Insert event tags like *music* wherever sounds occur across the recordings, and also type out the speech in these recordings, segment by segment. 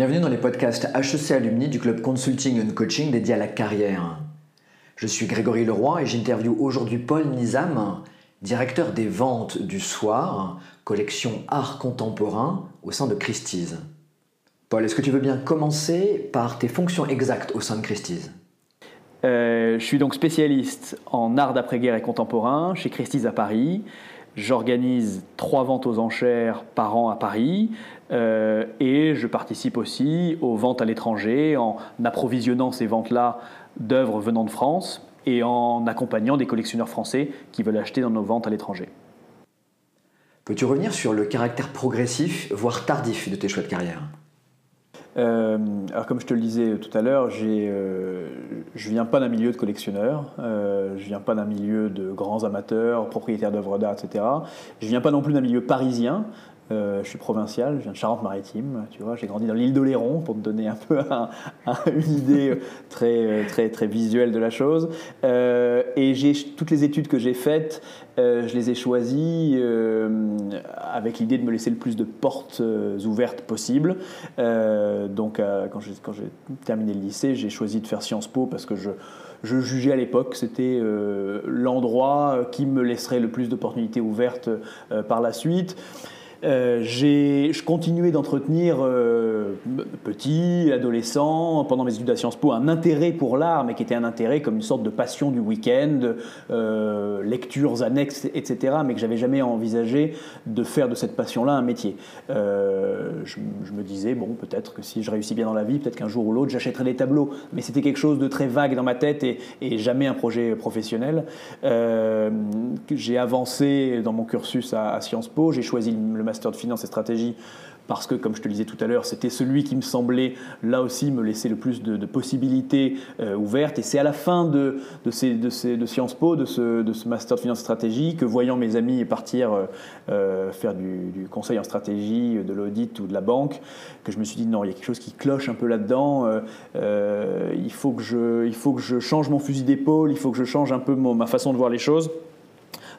Bienvenue dans les podcasts HEC Alumni du club Consulting and Coaching dédié à la carrière. Je suis Grégory Leroy et j'interviewe aujourd'hui Paul Nizam, directeur des ventes du soir, collection art contemporain au sein de Christie's. Paul, est-ce que tu veux bien commencer par tes fonctions exactes au sein de Christie's? Euh, je suis donc spécialiste en art d'après-guerre et contemporain chez Christie's à Paris. J'organise trois ventes aux enchères par an à Paris euh, et je participe aussi aux ventes à l'étranger en approvisionnant ces ventes-là d'œuvres venant de France et en accompagnant des collectionneurs français qui veulent acheter dans nos ventes à l'étranger. Peux-tu revenir sur le caractère progressif, voire tardif de tes choix de carrière? Euh, alors comme je te le disais tout à l'heure, euh, je ne viens pas d'un milieu de collectionneurs, euh, je ne viens pas d'un milieu de grands amateurs, propriétaires d'œuvres d'art, etc. Je ne viens pas non plus d'un milieu parisien. Je suis provincial, je viens de Charente-Maritime, tu vois, j'ai grandi dans l'île d'Oléron pour te donner un peu *laughs* une idée très, très, très visuelle de la chose. et j'ai toutes les études que j'ai faites, je les ai choisies avec l'idée de me laisser le plus de portes euh, ouvertes possible. Euh, donc, euh, quand j'ai terminé le lycée, j'ai choisi de faire Sciences Po parce que je, je jugeais à l'époque que c'était l'endroit qui me laisserait le plus d'opportunités ouvertes par la suite. Euh, je continuais d'entretenir, euh, petit, adolescent, pendant mes études à Sciences Po, un intérêt pour l'art, mais qui était un intérêt comme une sorte de passion du week-end, euh, lectures annexes, etc., mais que j'avais jamais envisagé de faire de cette passion-là un métier. Je, me disais, bon, peut-être que si je réussis bien dans la vie, peut-être qu'un jour ou l'autre, j'achèterai des tableaux, mais c'était quelque chose de très vague dans ma tête et, jamais un projet professionnel. j'ai avancé dans mon cursus à, à Sciences Po, j'ai choisi le master de finance et stratégie parce que, comme je te le disais tout à l'heure, c'était celui qui me semblait là aussi me laisser le plus de, possibilités euh, ouvertes. Et c'est à la fin de, de, ces, de, ces, de Sciences Po, de ce, de ce master de finance stratégie, que voyant mes amis partir euh, euh, faire du, conseil en stratégie, de l'audit ou de la banque, que je me suis dit non, il y a quelque chose qui cloche un peu là-dedans. il, faut que je, il faut que je change mon fusil d'épaule, il faut que je change un peu ma façon de voir les choses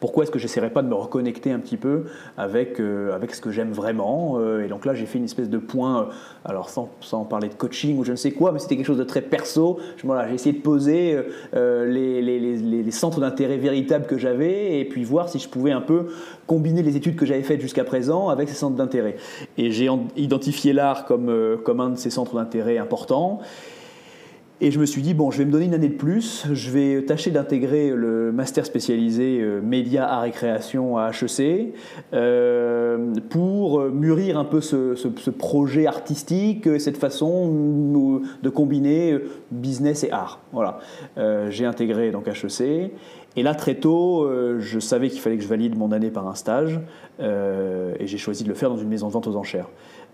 pourquoi est-ce que j'essaierais pas de me reconnecter un petit peu avec, euh, avec ce que j'aime vraiment euh, Et donc là, j'ai fait une espèce de point, euh, alors sans, sans, parler de coaching ou je ne sais quoi, mais c'était quelque chose de très perso. Voilà, j'ai essayé de poser les, les, centres d'intérêt véritables que j'avais et puis voir si je pouvais un peu combiner les études que j'avais faites jusqu'à présent avec ces centres d'intérêt. Et j'ai identifié l'art comme, comme un de ces centres d'intérêt importants. Et je me suis dit, bon, je vais me donner une année de plus, je vais tâcher d'intégrer le master spécialisé euh, médias, art et création à HEC euh, pour mûrir un peu ce, projet artistique, cette façon de combiner business et art. Voilà. Euh, j'ai intégré donc HEC et là, très tôt, je savais qu'il fallait que je valide mon année par un stage et j'ai choisi de le faire dans une maison de vente aux enchères.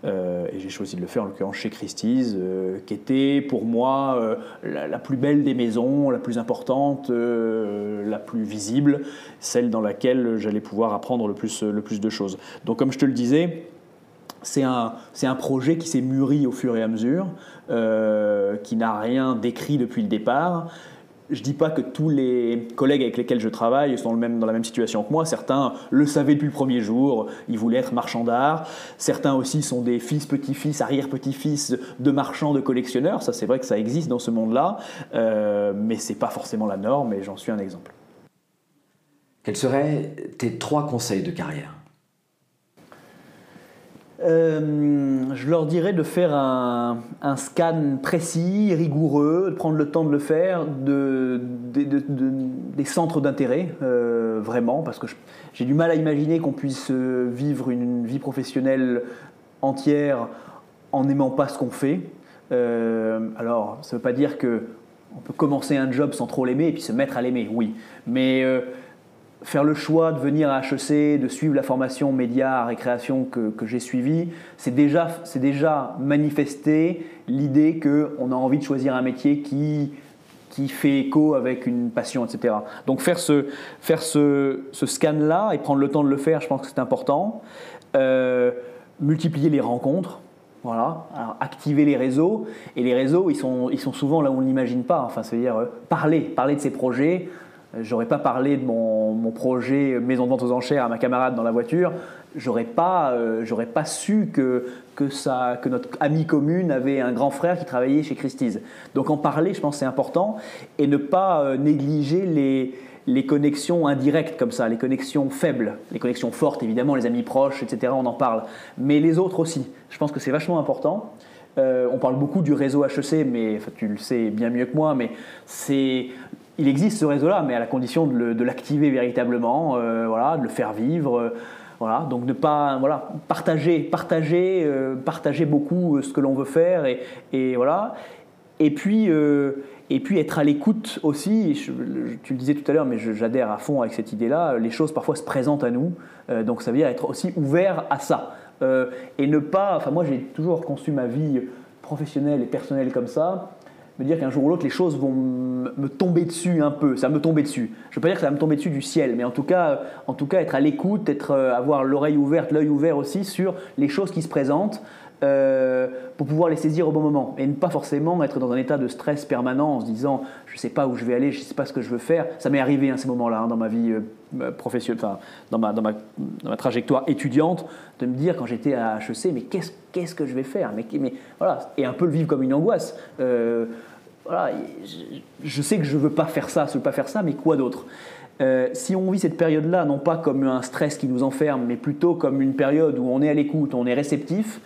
Euh, et j'ai choisi de le faire en l'occurrence chez Christie's, euh, qui était pour moi euh, la, plus belle des maisons, la plus importante, la plus visible, celle dans laquelle j'allais pouvoir apprendre le plus, le plus de choses. Donc comme je te le disais, c'est un, un, projet qui s'est mûri au fur et à mesure, qui n'a rien décrit depuis le départ je dis pas que tous les collègues avec lesquels je travaille sont dans la même situation que moi. Certains le savaient depuis le premier jour, ils voulaient être marchands d'art. Certains aussi sont des fils, petits-fils, arrière-petits-fils de marchands, de collectionneurs. Ça, c'est vrai que ça existe dans ce monde-là, euh, mais ce n'est pas forcément la norme et j'en suis un exemple. Quels seraient tes trois conseils de carrière? Euh, je leur dirais de faire un, scan précis, rigoureux, de prendre le temps de le faire, de, des centres d'intérêt, euh, vraiment, parce que j'ai du mal à imaginer qu'on puisse euh, vivre une vie professionnelle entière en n'aimant pas ce qu'on fait. alors, ça ne veut pas dire que on peut commencer un job sans trop l'aimer et puis se mettre à l'aimer, oui. Mais faire le choix de venir à HEC, de suivre la formation média, récréation que, que j'ai suivie, c'est déjà, déjà manifester l'idée qu'on a envie de choisir un métier qui, qui fait écho avec une passion, etc. Donc faire ce, faire ce, ce scan-là et prendre le temps de le faire, je pense que c'est important. Euh, multiplier les rencontres. Voilà, activer les réseaux. Et les réseaux, ils sont, ils sont souvent là où on n'imagine pas. Enfin, c'est-à-dire euh, parler, parler de ses projets, j'aurais pas parlé de mon, mon, projet maison de vente aux enchères à ma camarade dans la voiture, j'aurais pas, j'aurais pas su que, que, ça, que notre amie commune avait un grand frère qui travaillait chez Christie's. Donc en parler, je pense c'est important, et ne pas négliger les les connexions indirectes comme ça, les connexions faibles, les connexions fortes évidemment, les amis proches, etc. On en parle, mais les autres aussi. Je pense que c'est vachement important. Euh, on parle beaucoup du réseau HEC, mais tu le sais bien mieux que moi, mais c'est il existe ce réseau-là, mais à la condition de l'activer véritablement, euh, voilà, de le faire vivre. Euh, voilà, donc ne pas voilà, partager, partager, partager beaucoup ce que l'on veut faire et, voilà. Et puis, et puis être à l'écoute aussi, tu le disais tout à l'heure, mais j'adhère à fond avec cette idée-là, les choses parfois se présentent à nous, euh, donc ça veut dire être aussi ouvert à ça. Euh, et ne pas, enfin moi j'ai toujours conçu ma vie professionnelle et personnelle comme ça, me dire qu'un jour ou l'autre les choses vont me tomber dessus un peu, ça me tomber dessus. Je ne veux pas dire que ça va me tomber dessus du ciel, mais en tout cas, en tout cas être à l'écoute, être, euh, avoir l'oreille ouverte, l'œil ouvert aussi sur les choses qui se présentent. Euh, pour pouvoir les saisir au bon moment et ne pas forcément être dans un état de stress permanent en se disant je ne sais pas où je vais aller, je ne sais pas ce que je veux faire. Ça m'est arrivé à hein, ces moments-là hein, dans ma vie euh, professionnelle, enfin, dans, ma, dans, ma, dans, ma, trajectoire étudiante, de me dire quand j'étais à HEC mais qu'est-ce, qu'est-ce que je vais faire? Mais, voilà, Et un peu le vivre comme une angoisse. Euh, voilà, je, sais que je ne veux pas faire ça, je veux pas faire ça, mais quoi d'autre? Si on vit cette période-là, non pas comme un stress qui nous enferme, mais plutôt comme une période où on est à l'écoute, on est réceptif,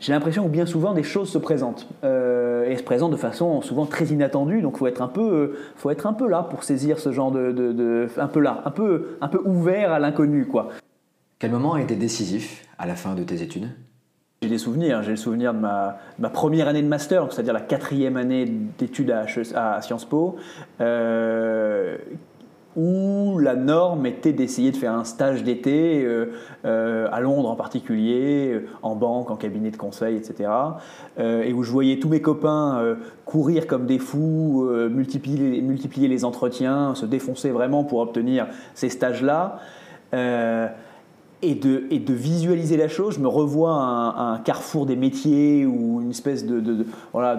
j'ai l'impression que bien souvent des choses se présentent euh, et se présentent de façon souvent très inattendue. Donc, faut être un peu, euh, faut être un peu là pour saisir ce genre de, de, un peu là, un peu, un peu ouvert à l'inconnu, quoi. Quel moment a été décisif à la fin de tes études? J'ai des souvenirs. J'ai le souvenir de ma, ma, première année de master, c'est-à-dire la quatrième année d'études à, à, Sciences Po, euh, où la norme était d'essayer de faire un stage d'été euh, euh, à Londres en particulier, euh, en banque, en cabinet de conseil, etc. et où je voyais tous mes copains courir comme des fous, multiplier, les entretiens, se défoncer vraiment pour obtenir ces stages-là. Et de, visualiser la chose, je me revois un, un carrefour des métiers ou une espèce de voilà,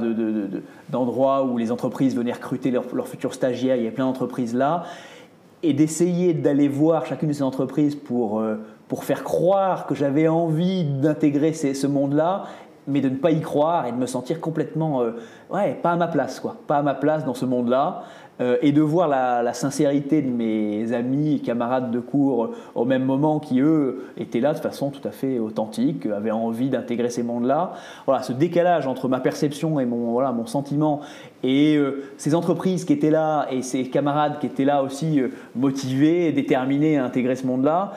d'endroit où les entreprises venaient recruter leurs futurs stagiaires. Il y a plein d'entreprises là et d'essayer d'aller voir chacune de ces entreprises pour, euh, pour faire croire que j'avais envie d'intégrer ce monde-là, mais de ne pas y croire et de me sentir complètement, euh, ouais, pas à ma place, quoi, pas à ma place dans ce monde-là. Euh, et de voir la, sincérité de mes amis et camarades de cours au même moment qui, eux, étaient là de façon tout à fait authentique, avaient envie d'intégrer ces mondes-là. Voilà, ce décalage entre ma perception et mon, voilà, mon sentiment et euh, ces entreprises qui étaient là et ces camarades qui étaient là aussi euh, motivés, déterminés à intégrer ce monde-là,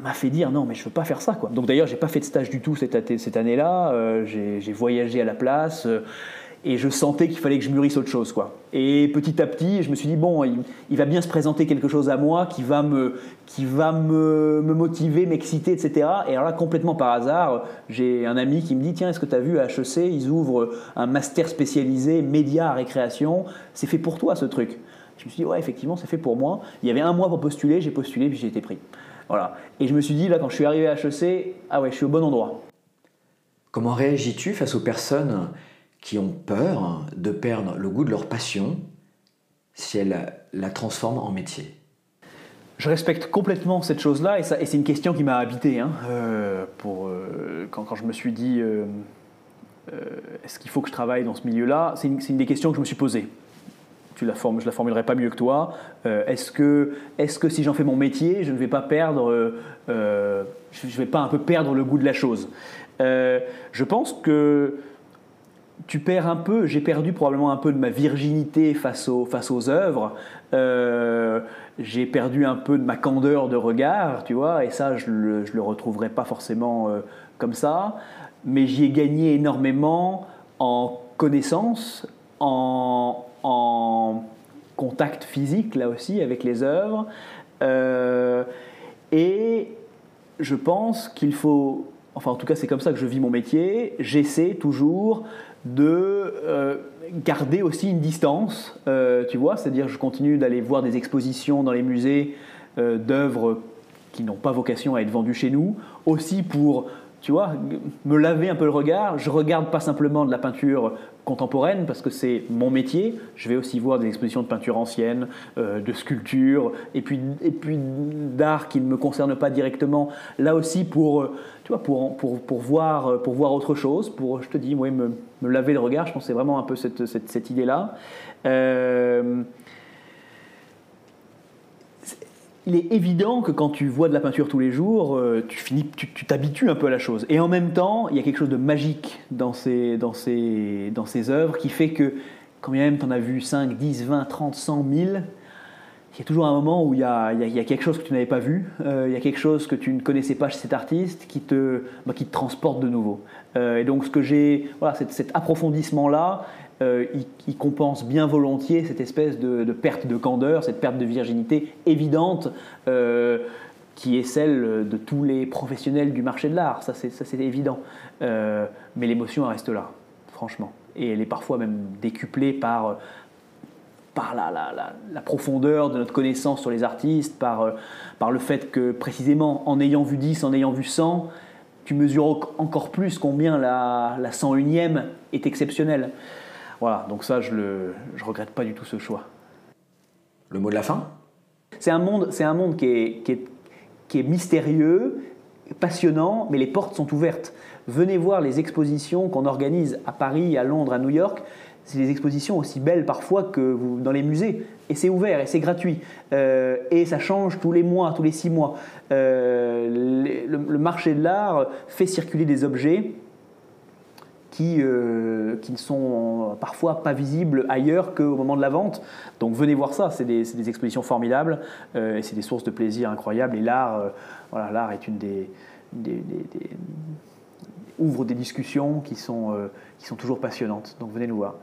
m'a fait dire non mais je veux pas faire ça quoi. Donc d'ailleurs j'ai pas fait de stage du tout cette, année-là, j'ai voyagé à la place, et je sentais qu'il fallait que je mûrisse autre chose. Quoi. Et petit à petit, je me suis dit, bon, il, va bien se présenter quelque chose à moi qui va me, qui va me, me motiver, m'exciter, etc. Et alors là, complètement par hasard, j'ai un ami qui me dit, tiens, est-ce que tu as vu à HEC, ils ouvrent un master spécialisé médias, récréation, c'est fait pour toi ce truc. Je me suis dit, ouais, effectivement, c'est fait pour moi. Il y avait un mois pour postuler, j'ai postulé, puis j'ai été pris. Voilà. Et je me suis dit, là, quand je suis arrivé à HEC, ah ouais, je suis au bon endroit. Comment réagis-tu face aux personnes qui ont peur de perdre le goût de leur passion si elles la transforment en métier? Je respecte complètement cette chose-là et, c'est une question qui m'a habité. Hein, euh, pour, euh, quand, je me suis dit euh, est-ce qu'il faut que je travaille dans ce milieu-là? C'est une, des questions que je me suis posées. Tu la je la formulerai pas mieux que toi. est-ce que, est que si j'en fais mon métier, je ne vais pas perdre, je vais pas un peu perdre le goût de la chose? Je pense que tu perds un peu, j'ai perdu probablement un peu de ma virginité face aux, face aux œuvres. Euh, j'ai perdu un peu de ma candeur de regard, tu vois, et ça, je ne le, retrouverai pas forcément euh, comme ça. Mais j'y ai gagné énormément en connaissance, en, contact physique, là aussi, avec les œuvres. Euh, et je pense qu'il faut, enfin en tout cas c'est comme ça que je vis mon métier, j'essaie toujours de euh, garder aussi une distance, euh, tu vois, c'est-à-dire je continue d'aller voir des expositions dans les musées d'œuvres qui n'ont pas vocation à être vendues chez nous, aussi pour tu vois, me laver un peu le regard. Je regarde pas simplement de la peinture contemporaine parce que c'est mon métier. Je vais aussi voir des expositions de peinture ancienne, euh, de sculpture, et puis, et puis d'art qui ne me concerne pas directement. Là aussi pour, euh, tu vois, pour, pour, pour, voir, pour voir autre chose. Pour, je te dis, ouais, me, laver le regard. Je c'est vraiment un peu cette, cette, cette idée-là. Euh, il est évident que quand tu vois de la peinture tous les jours, euh, tu finis, tu t'habitues un peu à la chose. Et en même temps, il y a quelque chose de magique dans ces, dans ces, dans ces œuvres qui fait que, quand même tu en as vu 5, 10, 20, 30, 100, 1000, il y a toujours un moment où il y a, il y a, quelque chose que tu n'avais pas vu, euh, il y a quelque chose que tu ne connaissais pas chez cet artiste qui te, bah, qui te transporte de nouveau. Euh, et donc, ce que j'ai, voilà, cet approfondissement-là, euh, il, compense bien volontiers cette espèce de, perte de candeur, cette perte de virginité évidente euh, qui est celle de tous les professionnels du marché de l'art, ça c'est évident. Euh, mais l'émotion reste là, franchement. Et elle est parfois même décuplée par, la, profondeur de notre connaissance sur les artistes, par, par le fait que précisément en ayant vu 10, en ayant vu 100, tu mesures encore plus combien la 101e est exceptionnelle. Voilà, donc ça, je ne je regrette pas du tout ce choix. Le mot de la fin? C'est un monde, c'est un monde qui est, qui, est, qui est mystérieux, passionnant, mais les portes sont ouvertes. Venez voir les expositions qu'on organise à Paris, à Londres, à New York. C'est des expositions aussi belles parfois que vous, dans les musées. Et c'est ouvert et c'est gratuit. Euh, et ça change tous les mois, tous les six mois. Euh, le, marché de l'art fait circuler des objets qui, euh, qui ne sont parfois pas visibles ailleurs qu'au moment de la vente. Donc venez voir ça, c'est des, des, expositions formidables euh, et c'est des sources de plaisir incroyables. Et l'art, euh, voilà, est une des, ouvre des discussions qui sont, qui sont toujours passionnantes. Donc venez nous voir.